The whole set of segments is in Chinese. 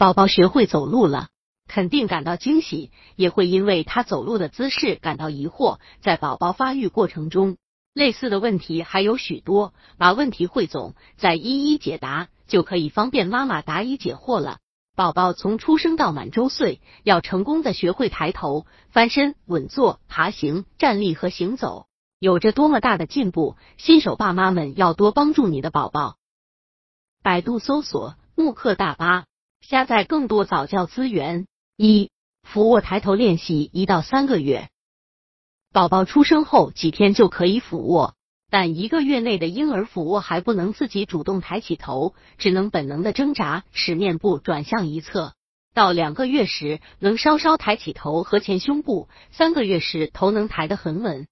宝宝学会走路了，肯定感到惊喜，也会因为他走路的姿势感到疑惑。在宝宝发育过程中，类似的问题还有许多，把问题汇总，再一一解答，就可以方便妈妈答疑解惑了。宝宝从出生到满周岁，要成功的学会抬头、翻身、稳坐、爬行、站立和行走，有着多么大的进步！新手爸妈们要多帮助你的宝宝。百度搜索慕课大巴，下载更多早教资源。一、俯卧抬头练习一到三个月。宝宝出生后几天就可以俯卧，但一个月内的婴儿俯卧还不能自己主动抬起头，只能本能的挣扎，使面部转向一侧。到两个月时能稍稍抬起头和前胸部，三个月时头能抬得很稳。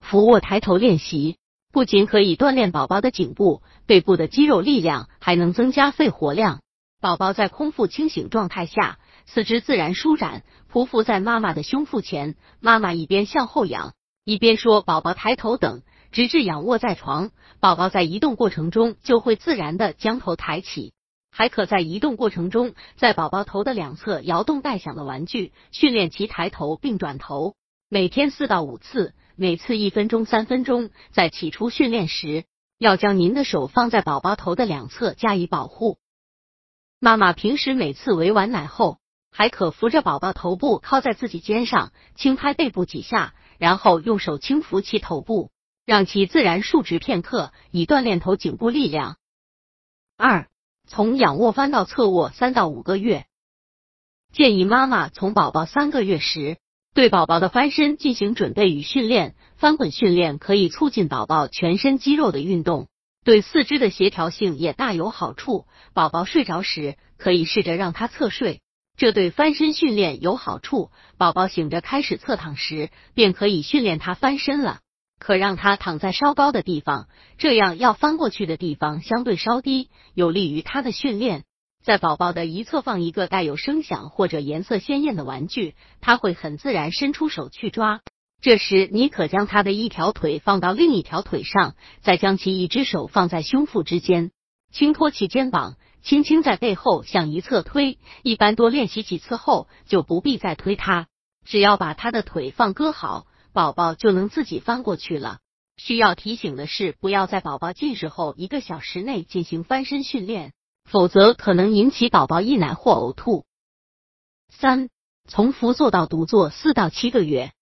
俯卧抬头练习不仅可以锻炼宝宝的颈部、背部的肌肉力量，还能增加肺活量。宝宝在空腹清醒状态下。四肢自然舒展，匍匐在妈妈的胸腹前，妈妈一边向后仰，一边说：“宝宝抬头等”，直至仰卧在床。宝宝在移动过程中就会自然的将头抬起，还可在移动过程中，在宝宝头的两侧摇动带响的玩具，训练其抬头并转头。每天四到五次，每次一分钟、三分钟。在起初训练时，要将您的手放在宝宝头的两侧加以保护。妈妈平时每次喂完奶后。还可扶着宝宝头部靠在自己肩上，轻拍背部几下，然后用手轻扶其头部，让其自然竖直片刻，以锻炼头颈部力量。二、从仰卧翻到侧卧三到五个月，建议妈妈从宝宝三个月时对宝宝的翻身进行准备与训练。翻滚训练可以促进宝宝全身肌肉的运动，对四肢的协调性也大有好处。宝宝睡着时，可以试着让他侧睡。这对翻身训练有好处。宝宝醒着开始侧躺时，便可以训练他翻身了。可让他躺在稍高的地方，这样要翻过去的地方相对稍低，有利于他的训练。在宝宝的一侧放一个带有声响或者颜色鲜艳的玩具，他会很自然伸出手去抓。这时，你可将他的一条腿放到另一条腿上，再将其一只手放在胸腹之间，轻托其肩膀。轻轻在背后向一侧推，一般多练习几次后就不必再推他，只要把他的腿放搁好，宝宝就能自己翻过去了。需要提醒的是，不要在宝宝进食后一个小时内进行翻身训练，否则可能引起宝宝溢奶或呕吐。三、从伏坐到独坐四到七个月，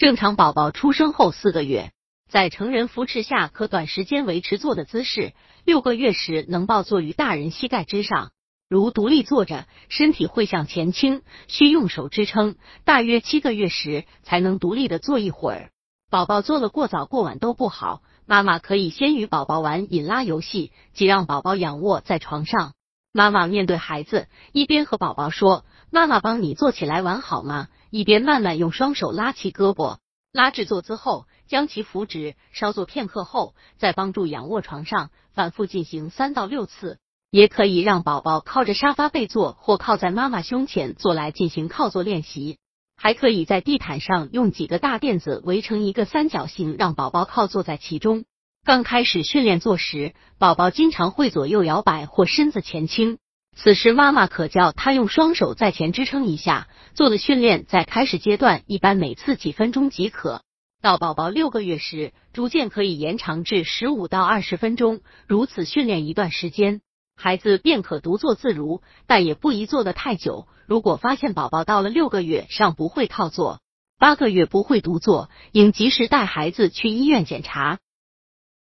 正常宝宝出生后四个月。在成人扶持下，可短时间维持坐的姿势。六个月时能抱坐于大人膝盖之上，如独立坐着，身体会向前倾，需用手支撑。大约七个月时才能独立的坐一会儿。宝宝坐了过早过晚都不好，妈妈可以先与宝宝玩引拉游戏，即让宝宝仰卧在床上，妈妈面对孩子，一边和宝宝说：“妈妈帮你坐起来玩好吗？”一边慢慢用双手拉其胳膊，拉至坐姿后。将其扶直，稍坐片刻后，再帮助仰卧床上，反复进行三到六次。也可以让宝宝靠着沙发背坐，或靠在妈妈胸前坐来进行靠坐练习。还可以在地毯上用几个大垫子围成一个三角形，让宝宝靠坐在其中。刚开始训练坐时，宝宝经常会左右摇摆或身子前倾，此时妈妈可叫他用双手在前支撑一下。做的训练在开始阶段一般每次几分钟即可。到宝宝六个月时，逐渐可以延长至十五到二十分钟。如此训练一段时间，孩子便可独坐自如，但也不宜坐得太久。如果发现宝宝到了六个月尚不会靠坐，八个月不会独坐，应及时带孩子去医院检查。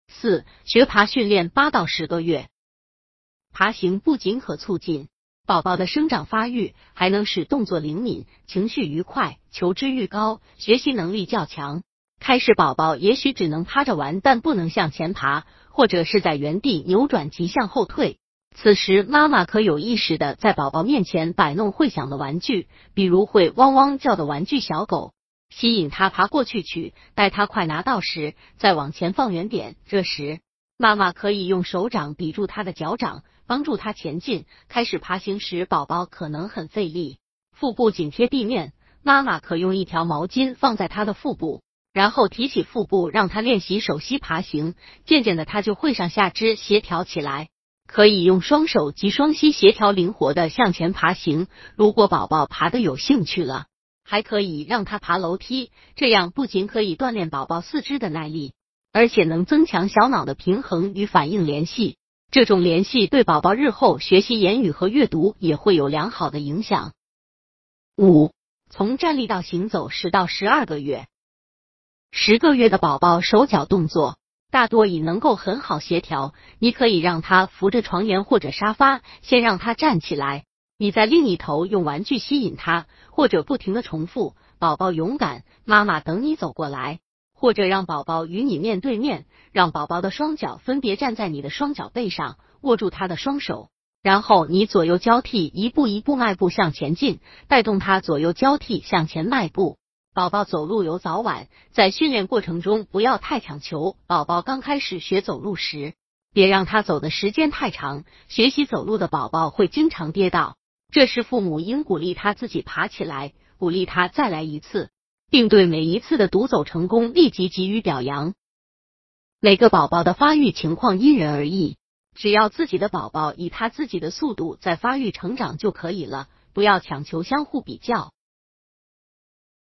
四、学爬训练八到十个月，爬行不仅可促进宝宝的生长发育，还能使动作灵敏、情绪愉快、求知欲高、学习能力较强。开始宝宝也许只能趴着玩，但不能向前爬，或者是在原地扭转及向后退。此时妈妈可有意识的在宝宝面前摆弄会响的玩具，比如会汪汪叫的玩具小狗，吸引他爬过去取。待他快拿到时，再往前放远点。这时妈妈可以用手掌抵住他的脚掌，帮助他前进。开始爬行时，宝宝可能很费力，腹部紧贴地面，妈妈可用一条毛巾放在他的腹部。然后提起腹部，让他练习手膝爬行，渐渐的他就会上下肢协调起来。可以用双手及双膝协调灵活的向前爬行。如果宝宝爬的有兴趣了，还可以让他爬楼梯，这样不仅可以锻炼宝宝四肢的耐力，而且能增强小脑的平衡与反应联系。这种联系对宝宝日后学习言语和阅读也会有良好的影响。五，从站立到行走十到十二个月，十个月的宝宝手脚动作大多已能够很好协调。你可以让他扶着床沿或者沙发，先让他站起来。你在另一头用玩具吸引他，或者不停的重复“宝宝勇敢，妈妈等你走过来”。或者让宝宝与你面对面，让宝宝的双脚分别站在你的双脚背上，握住他的双手，然后你左右交替，一步一步迈步向前进，带动他左右交替向前迈步。宝宝走路有早晚，在训练过程中不要太强求。宝宝刚开始学走路时，别让他走的时间太长。学习走路的宝宝会经常跌倒，这时父母应鼓励他自己爬起来，鼓励他再来一次。并对每一次的独走成功立即给予表扬。每个宝宝的发育情况因人而异，只要自己的宝宝以他自己的速度在发育成长就可以了，不要强求相互比较。